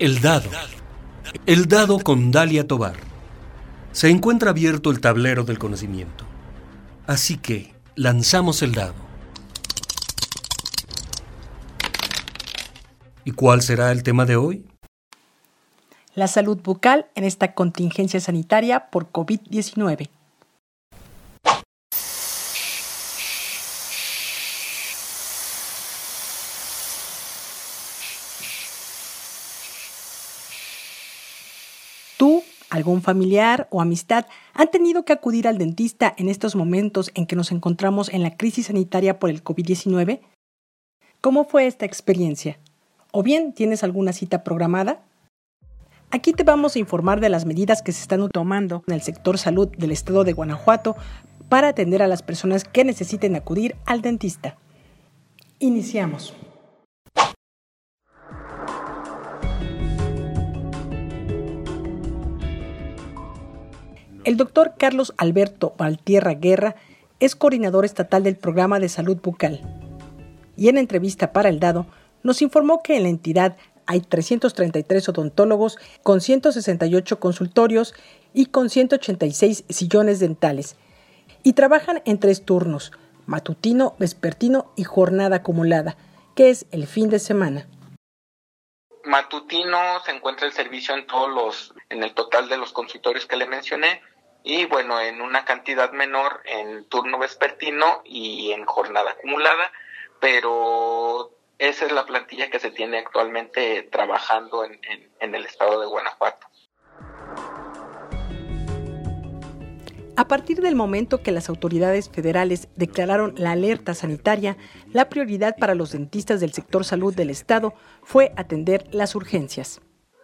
El dado. El dado con Dalia Tobar. Se encuentra abierto el tablero del conocimiento. Así que lanzamos el dado. ¿Y cuál será el tema de hoy? La salud bucal en esta contingencia sanitaria por COVID-19. Algún familiar o amistad han tenido que acudir al dentista en estos momentos en que nos encontramos en la crisis sanitaria por el COVID-19? ¿Cómo fue esta experiencia? ¿O bien tienes alguna cita programada? Aquí te vamos a informar de las medidas que se están tomando en el sector salud del estado de Guanajuato para atender a las personas que necesiten acudir al dentista. Iniciamos. El doctor Carlos Alberto Valtierra Guerra es coordinador estatal del programa de salud bucal. Y en entrevista para el dado nos informó que en la entidad hay 333 odontólogos con 168 consultorios y con 186 sillones dentales. Y trabajan en tres turnos, matutino, vespertino y jornada acumulada, que es el fin de semana. Matutino se encuentra el servicio en todos los, en el total de los consultorios que le mencioné y bueno, en una cantidad menor en turno vespertino y en jornada acumulada, pero esa es la plantilla que se tiene actualmente trabajando en, el estado de Guanajuato. A partir del momento que las autoridades federales declararon la alerta sanitaria, la prioridad para los dentistas del sector salud del Estado fue atender las urgencias.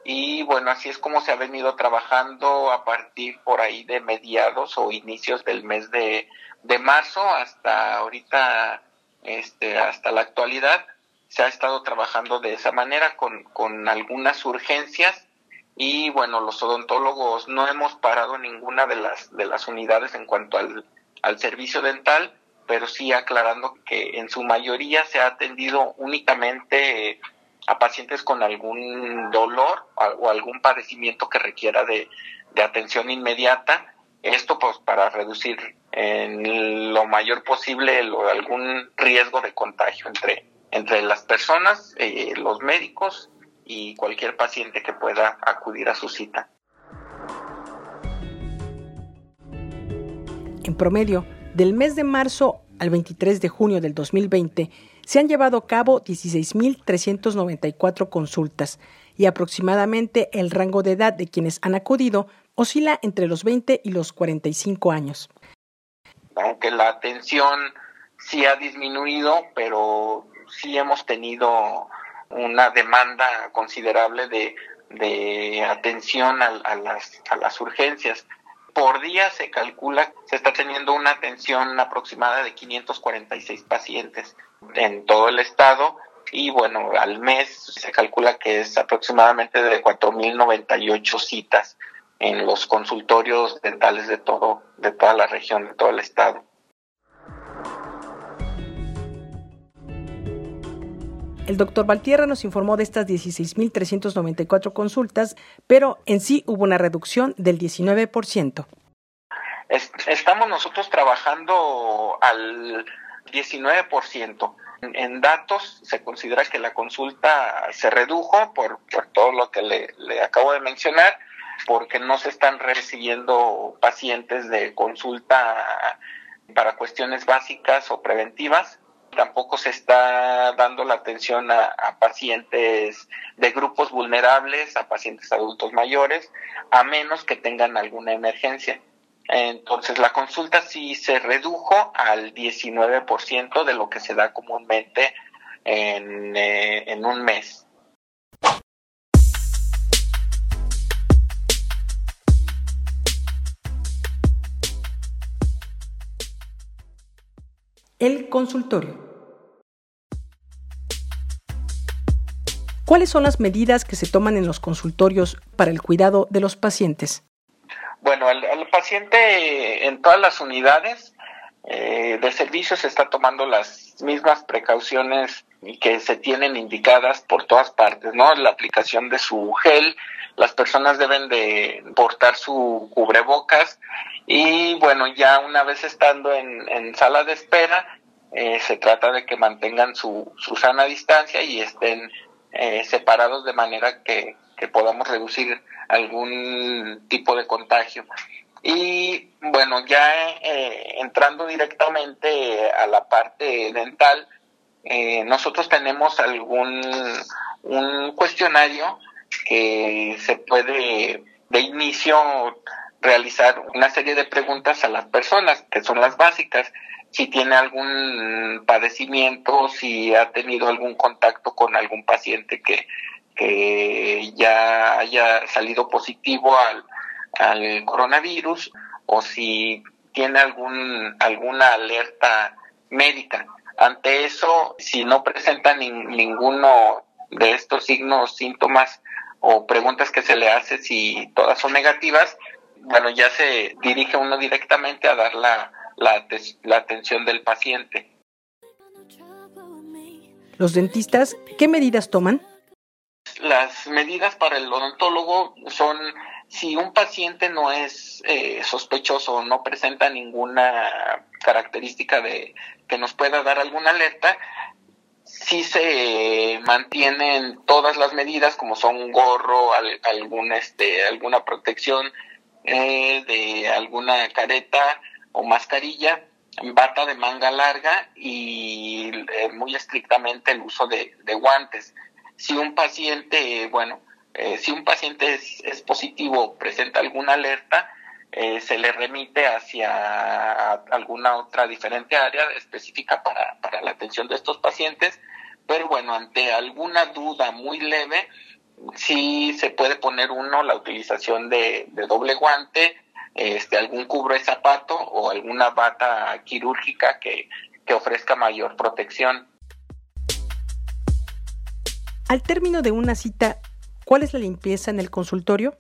Y bueno, así es como se ha venido trabajando a partir por ahí de mediados o inicios del mes de, de marzo hasta ahorita, este, hasta la actualidad. Se ha estado trabajando de esa manera con, con algunas urgencias y bueno, los odontólogos no hemos parado ninguna de las, de las unidades en cuanto al, al servicio dental, pero sí aclarando que en su mayoría se ha atendido únicamente a pacientes con algún dolor o algún padecimiento que requiera de, de atención inmediata. Esto pues para reducir en lo mayor posible lo, algún riesgo de contagio entre, entre las personas, eh, los médicos y cualquier paciente que pueda acudir a su cita. En promedio, del mes de marzo al 23 de junio del 2020, se han llevado a cabo 16.394 consultas y aproximadamente el rango de edad de quienes han acudido oscila entre los 20 y los 45 años. Aunque la atención sí ha disminuido, pero sí hemos tenido una demanda considerable de, atención a, a, las, a las urgencias. Por día se calcula, se está teniendo una atención aproximada de 546 pacientes en todo el estado y bueno, al mes se calcula que es aproximadamente de 4.098 citas en los consultorios dentales de todo, de toda la región, de todo el estado. El doctor Valtierra nos informó de estas 16.394 consultas, pero en sí hubo una reducción del 19%. Estamos nosotros trabajando al 19%. En datos se considera que la consulta se redujo por, por todo lo que le, acabo de mencionar, porque no se están recibiendo pacientes de consulta para cuestiones básicas o preventivas. Tampoco se está dando la atención a pacientes de grupos vulnerables, a pacientes adultos mayores, a menos que tengan alguna emergencia. Entonces la consulta sí se redujo al 19% de lo que se da comúnmente en, eh, en un mes. El consultorio. ¿Cuáles son las medidas que se toman en los consultorios para el cuidado de los pacientes? Bueno, el, paciente en todas las unidades eh, de servicio se está tomando las mismas precauciones que se tienen indicadas por todas partes, ¿no? La aplicación de su gel, las personas deben de portar su cubrebocas y bueno, ya una vez estando en, en sala de espera, eh, se trata de que mantengan su, su sana distancia y estén eh, separados de manera que, que podamos reducir algún tipo de contagio. Y bueno, ya eh, entrando directamente a la parte dental, eh, nosotros tenemos algún un cuestionario que se puede de inicio realizar una serie de preguntas a las personas, que son las básicas, si tiene algún padecimiento, si ha tenido algún contacto con algún paciente que, que ya haya salido positivo al, al coronavirus o si tiene algún, alguna alerta médica. Ante eso, si no presenta ninguno de estos signos, síntomas o preguntas que se le hace, si todas son negativas, bueno, ya se dirige uno directamente a dar la, la, la atención del paciente. ¿Los dentistas qué medidas toman? Las medidas para el odontólogo son si un paciente no es eh, sospechoso o no presenta ninguna característica de que nos pueda dar alguna alerta, si se mantienen todas las medidas como son un gorro, algún, este, alguna protección eh, de alguna careta o mascarilla, bata de manga larga y eh, muy estrictamente el uso de guantes. Si un paciente, bueno, eh, si un paciente es, positivo, presenta alguna alerta, eh, se le remite hacia alguna otra diferente área específica para, para la atención de estos pacientes. Pero bueno, ante alguna duda muy leve, sí se puede poner uno la utilización de, doble guante, este, algún cubre de zapato o alguna bata quirúrgica que, que ofrezca mayor protección. Al término de una cita, ¿Cuál es la limpieza en el consultorio?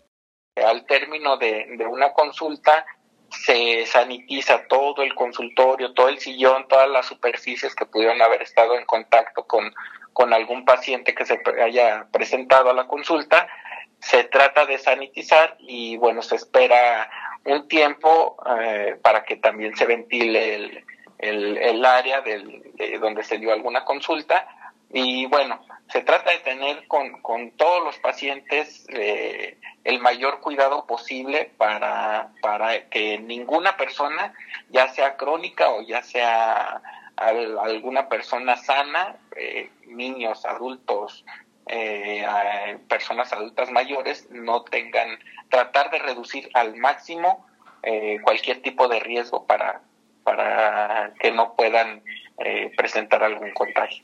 Al término de, una consulta se sanitiza todo el consultorio, todo el sillón, todas las superficies que pudieron haber estado en contacto con, con algún paciente que se haya presentado a la consulta. Se trata de sanitizar y bueno, se espera un tiempo eh, para que también se ventile el, el, área del, de donde se dio alguna consulta. Y bueno, se trata de tener con, con todos los pacientes eh, el mayor cuidado posible para, para que ninguna persona, ya sea crónica o ya sea alguna persona sana, eh, niños, adultos, eh, personas adultas mayores, no tengan, tratar de reducir al máximo cualquier tipo de riesgo para, para que no puedan presentar algún contagio.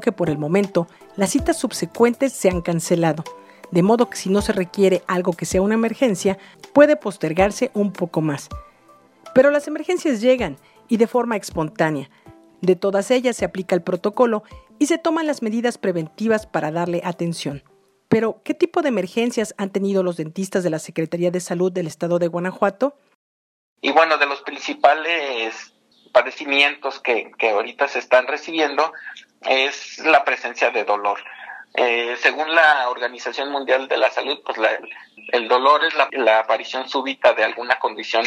Que por el momento las citas subsecuentes se han cancelado, de modo que si no se requiere algo que sea una emergencia, puede postergarse un poco más. Pero las emergencias llegan y de forma espontánea. De todas ellas se aplica el protocolo y se toman las medidas preventivas para darle atención. Pero, ¿qué tipo de emergencias han tenido los dentistas de la Secretaría de Salud del Estado de Guanajuato? Y bueno, de los principales padecimientos que, que ahorita se están recibiendo es la presencia de dolor. Eh, según la Organización Mundial de la Salud, pues el dolor es la, la, aparición súbita de alguna condición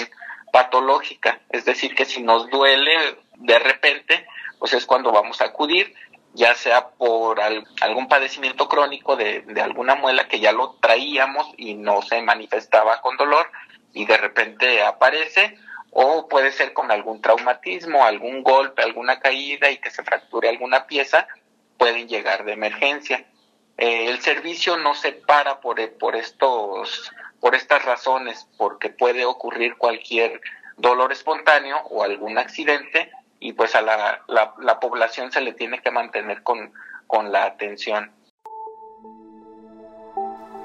patológica, es decir, que si nos duele de repente, pues es cuando vamos a acudir, ya sea por algún padecimiento crónico de, de alguna muela que ya lo traíamos y no se manifestaba con dolor y de repente aparece, o puede ser con algún traumatismo, algún golpe, alguna caída y que se fracture alguna pieza, pueden llegar de emergencia. Eh, el servicio no se para por, por estos por estas razones, porque puede ocurrir cualquier dolor espontáneo o algún accidente y pues a la, la, población se le tiene que mantener con, con la atención.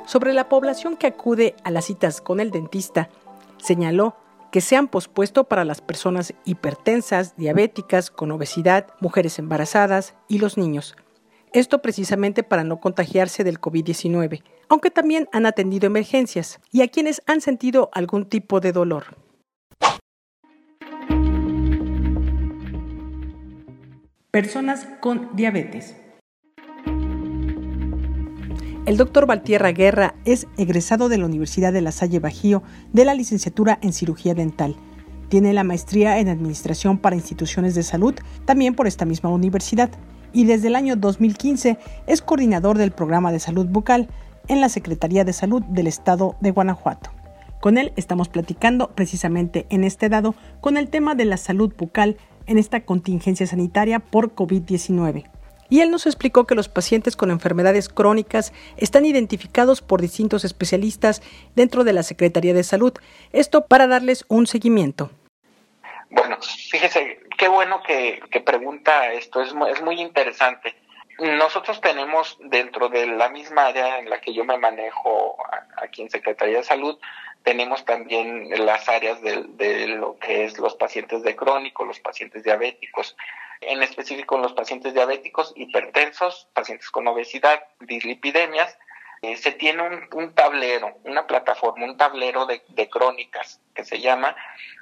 Sobre la población que acude a las citas con el dentista, señaló que se han pospuesto para las personas hipertensas, diabéticas, con obesidad, mujeres embarazadas y los niños. Esto precisamente para no contagiarse del COVID-19, aunque también han atendido emergencias y a quienes han sentido algún tipo de dolor. Personas con diabetes. El doctor Valtierra Guerra es egresado de la Universidad de La Salle Bajío de la licenciatura en cirugía dental. Tiene la maestría en Administración para Instituciones de Salud, también por esta misma universidad, y desde el año 2015 es coordinador del programa de salud bucal en la Secretaría de Salud del Estado de Guanajuato. Con él estamos platicando precisamente en este dado con el tema de la salud bucal en esta contingencia sanitaria por COVID-19. Y él nos explicó que los pacientes con enfermedades crónicas están identificados por distintos especialistas dentro de la Secretaría de Salud, esto para darles un seguimiento. Bueno, fíjese, qué bueno que, pregunta esto, es, muy interesante. Nosotros tenemos dentro de la misma área en la que yo me manejo aquí en Secretaría de Salud, tenemos también las áreas de, lo que es los pacientes de crónico, los pacientes diabéticos, en específico los pacientes diabéticos, hipertensos, pacientes con obesidad, dislipidemias. Eh, se tiene un, tablero, una plataforma, un tablero de, de crónicas que se llama,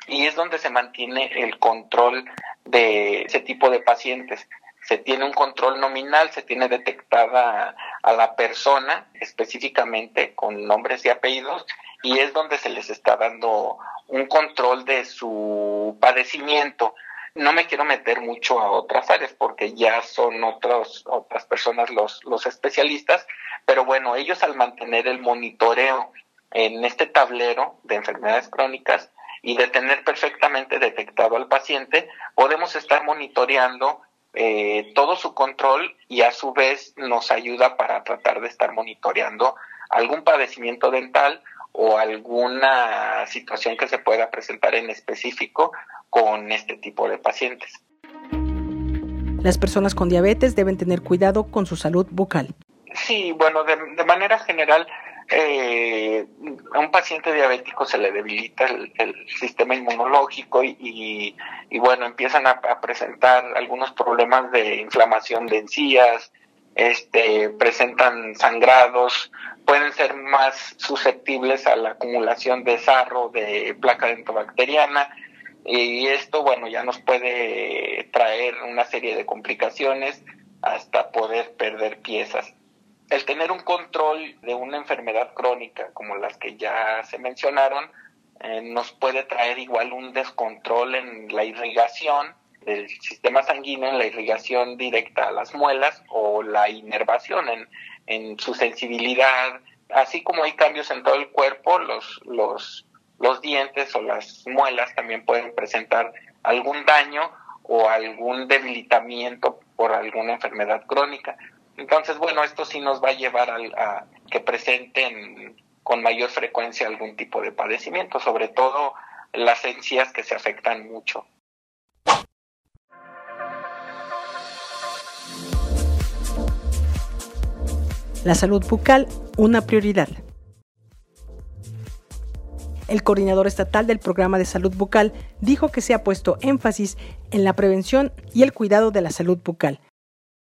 y es donde se mantiene el control de ese tipo de pacientes se tiene un control nominal, se tiene detectada a la persona específicamente con nombres y apellidos y es donde se les está dando un control de su padecimiento. No me quiero meter mucho a otras áreas porque ya son otros, otras personas los, los especialistas, pero bueno, ellos al mantener el monitoreo en este tablero de enfermedades crónicas y de tener perfectamente detectado al paciente, podemos estar monitoreando eh, todo su control y a su vez nos ayuda para tratar de estar monitoreando algún padecimiento dental o alguna situación que se pueda presentar en específico con este tipo de pacientes. Las personas con diabetes deben tener cuidado con su salud bucal. Sí, bueno, de, manera general, eh, a un paciente diabético se le debilita el, sistema inmunológico y, bueno, empiezan a, a, presentar algunos problemas de inflamación de encías, este, presentan sangrados, pueden ser más susceptibles a la acumulación de sarro, de placa dentobacteriana, y esto, bueno, ya nos puede traer una serie de complicaciones hasta poder perder piezas. El tener un control de una enfermedad crónica como las que ya se mencionaron, eh, nos puede traer igual un descontrol en la irrigación, del sistema sanguíneo en la irrigación directa a las muelas o la inervación en, en su sensibilidad. Así como hay cambios en todo el cuerpo, los, los, los dientes o las muelas también pueden presentar algún daño o algún debilitamiento por alguna enfermedad crónica. Entonces, bueno, esto sí nos va a llevar a, a que presenten con mayor frecuencia algún tipo de padecimiento, sobre todo las encías que se afectan mucho. La salud bucal, una prioridad. El coordinador estatal del programa de salud bucal dijo que se ha puesto énfasis en la prevención y el cuidado de la salud bucal.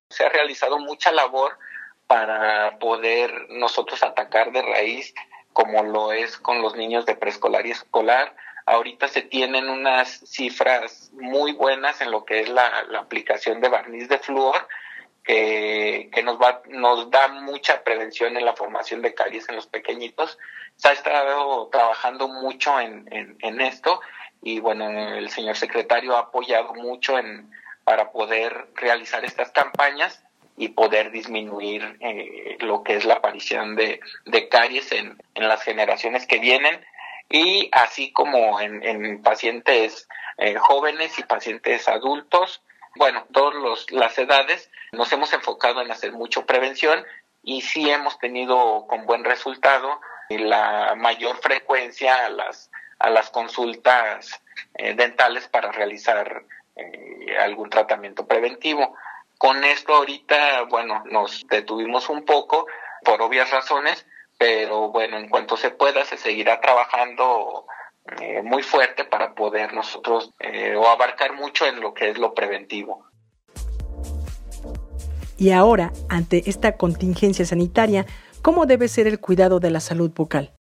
Se ha realizado mucha labor para poder nosotros atacar de raíz, como lo es con los niños de preescolar y escolar. Ahorita se tienen unas cifras muy buenas en lo que es la, la aplicación de barniz de flúor que, nos, va, nos da mucha prevención en la formación de caries en los pequeñitos. Se ha estado trabajando mucho en, en, esto y bueno, el señor secretario ha apoyado mucho en, para poder realizar estas campañas y poder disminuir eh, lo que es la aparición de, de caries en, en, las generaciones que vienen y así como en, en pacientes eh, jóvenes y pacientes adultos bueno, todas las edades, nos hemos enfocado en hacer mucho prevención y sí hemos tenido con buen resultado la mayor frecuencia a las, a las consultas eh, dentales para realizar eh, algún tratamiento preventivo. Con esto ahorita, bueno, nos detuvimos un poco por obvias razones, pero bueno, en cuanto se pueda se seguirá trabajando eh, muy fuerte para poder nosotros o abarcar mucho en lo que es lo preventivo. Y ahora, ante esta contingencia sanitaria, ¿cómo debe ser el cuidado de la salud bucal?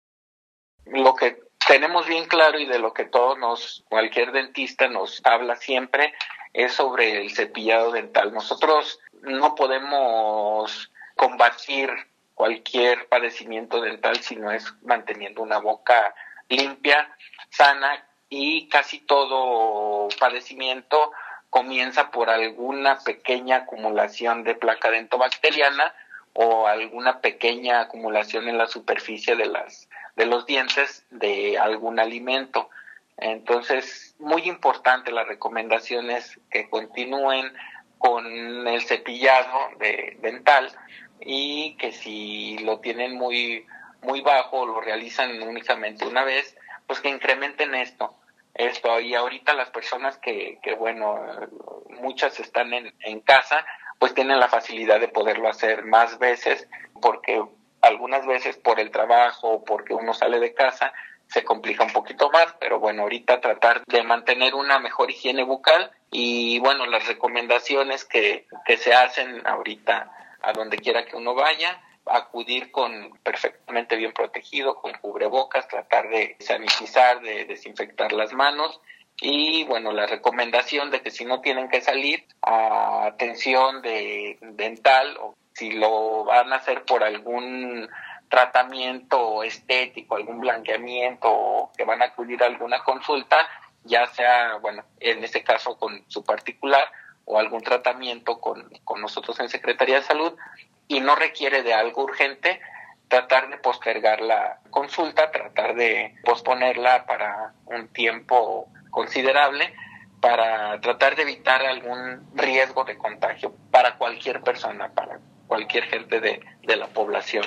Lo que tenemos bien claro y de lo que todos nos, cualquier dentista nos habla siempre, es sobre el cepillado dental. Nosotros no podemos combatir cualquier padecimiento dental si no es manteniendo una boca limpia, sana y casi todo padecimiento comienza por alguna pequeña acumulación de placa dentobacteriana o alguna pequeña acumulación en la superficie de las de los dientes de algún alimento. Entonces, muy importante la recomendación es que continúen con el cepillado de, dental y que si lo tienen muy muy bajo lo realizan únicamente una vez, pues que incrementen esto esto. Y ahorita las personas que, que bueno, muchas están en, en casa, pues tienen la facilidad de poderlo hacer más veces porque algunas veces por el trabajo o porque uno sale de casa se complica un poquito más, pero bueno, ahorita tratar de mantener una mejor higiene bucal y bueno, las recomendaciones que, que se hacen ahorita a donde quiera que uno vaya, acudir con perfectamente bien protegido, con cubrebocas, tratar de sanitizar, de desinfectar las manos. Y bueno, la recomendación de que si no tienen que salir a atención de dental o si lo van a hacer por algún tratamiento estético, algún blanqueamiento o que van a acudir a alguna consulta, ya sea, bueno, en este caso con su particular o algún tratamiento con, con nosotros en Secretaría de Salud, y no requiere de algo urgente, tratar de postergar la consulta, tratar de posponerla para un tiempo considerable para tratar de evitar algún riesgo de contagio para cualquier persona, para cualquier gente de, de la población.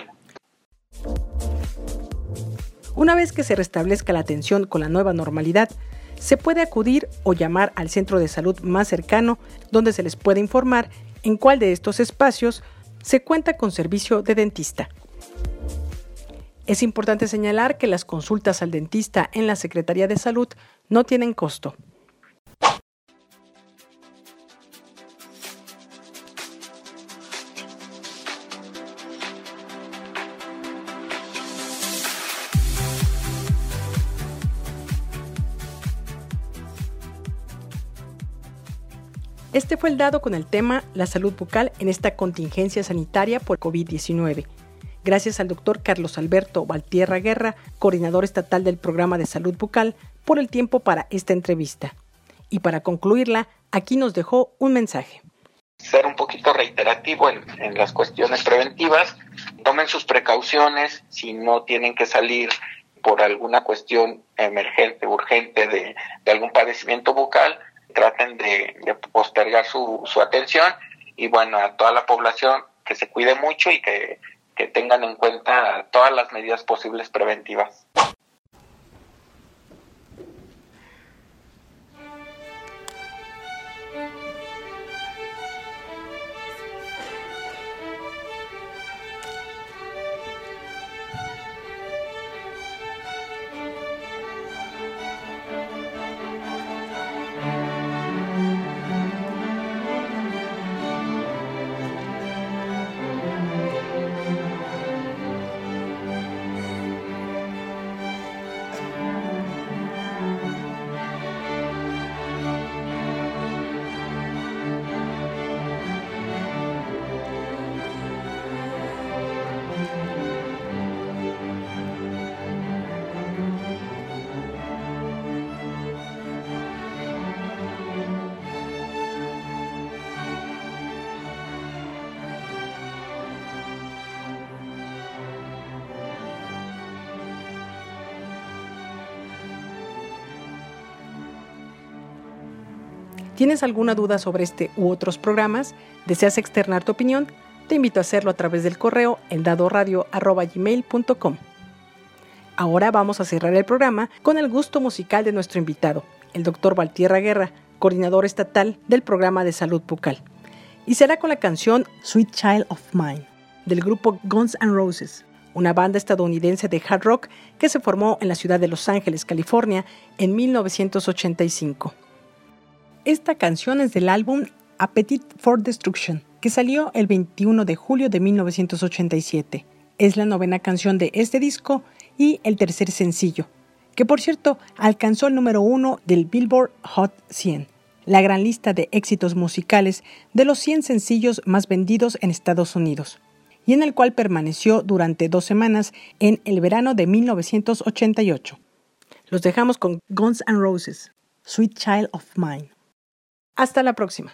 Una vez que se restablezca la atención con la nueva normalidad, se puede acudir o llamar al centro de salud más cercano donde se les puede informar en cuál de estos espacios se cuenta con servicio de dentista. Es importante señalar que las consultas al dentista en la Secretaría de Salud no tienen costo. Este fue el dado con el tema La salud bucal en esta contingencia sanitaria por COVID-19. Gracias al doctor Carlos Alberto Valtierra Guerra, coordinador estatal del programa de salud bucal, por el tiempo para esta entrevista. Y para concluirla, aquí nos dejó un mensaje. Ser un poquito reiterativo en, las cuestiones preventivas, tomen sus precauciones si no tienen que salir por alguna cuestión emergente, urgente de, de algún padecimiento bucal, traten de, postergar su, su, atención y bueno, a toda la población que se cuide mucho y que, que tengan en cuenta todas las medidas posibles preventivas. ¿Tienes alguna duda sobre este u otros programas? ¿Deseas externar tu opinión? Te invito a hacerlo a través del correo eldadoradio.gmail.com. Ahora vamos a cerrar el programa con el gusto musical de nuestro invitado, el doctor Valtierra Guerra, coordinador estatal del programa de salud bucal. Y será con la canción Sweet Child of Mine, del grupo Guns N' Roses, una banda estadounidense de hard rock que se formó en la ciudad de Los Ángeles, California, en 1985. Esta canción es del álbum Appetite for Destruction, que salió el 21 de julio de 1987. Es la novena canción de este disco y el tercer sencillo, que por cierto alcanzó el número uno del Billboard Hot 100, la gran lista de éxitos musicales de los 100 sencillos más vendidos en Estados Unidos y en el cual permaneció durante dos semanas en el verano de 1988. Los dejamos con Guns N' Roses, Sweet Child of Mine. Hasta la próxima.